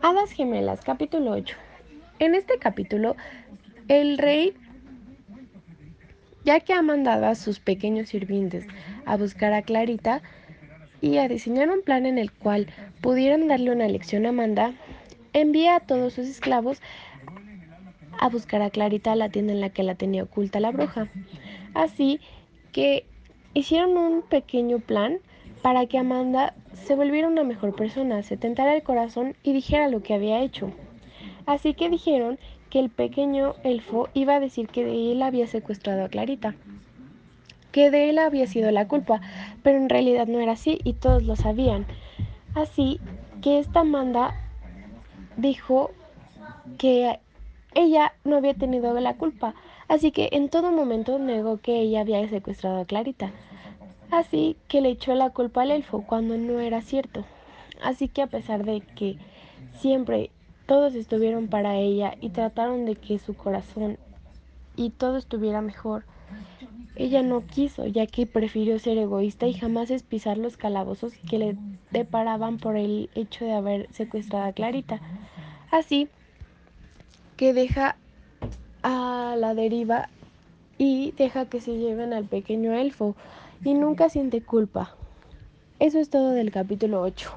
Hadas Gemelas, capítulo 8. En este capítulo, el rey, ya que ha mandado a sus pequeños sirvientes a buscar a Clarita y a diseñar un plan en el cual pudieran darle una lección a Amanda, envía a todos sus esclavos a buscar a Clarita a la tienda en la que la tenía oculta la bruja. Así que hicieron un pequeño plan para que Amanda se volviera una mejor persona, se tentara el corazón y dijera lo que había hecho. Así que dijeron que el pequeño elfo iba a decir que de él había secuestrado a Clarita, que de él había sido la culpa, pero en realidad no era así y todos lo sabían. Así que esta Amanda dijo que ella no había tenido la culpa, así que en todo momento negó que ella había secuestrado a Clarita. Así que le echó la culpa al elfo cuando no era cierto. Así que a pesar de que siempre todos estuvieron para ella y trataron de que su corazón y todo estuviera mejor, ella no quiso, ya que prefirió ser egoísta y jamás es pisar los calabozos que le deparaban por el hecho de haber secuestrado a Clarita. Así que deja a la deriva y deja que se lleven al pequeño elfo y nunca siente culpa. Eso es todo del capítulo 8.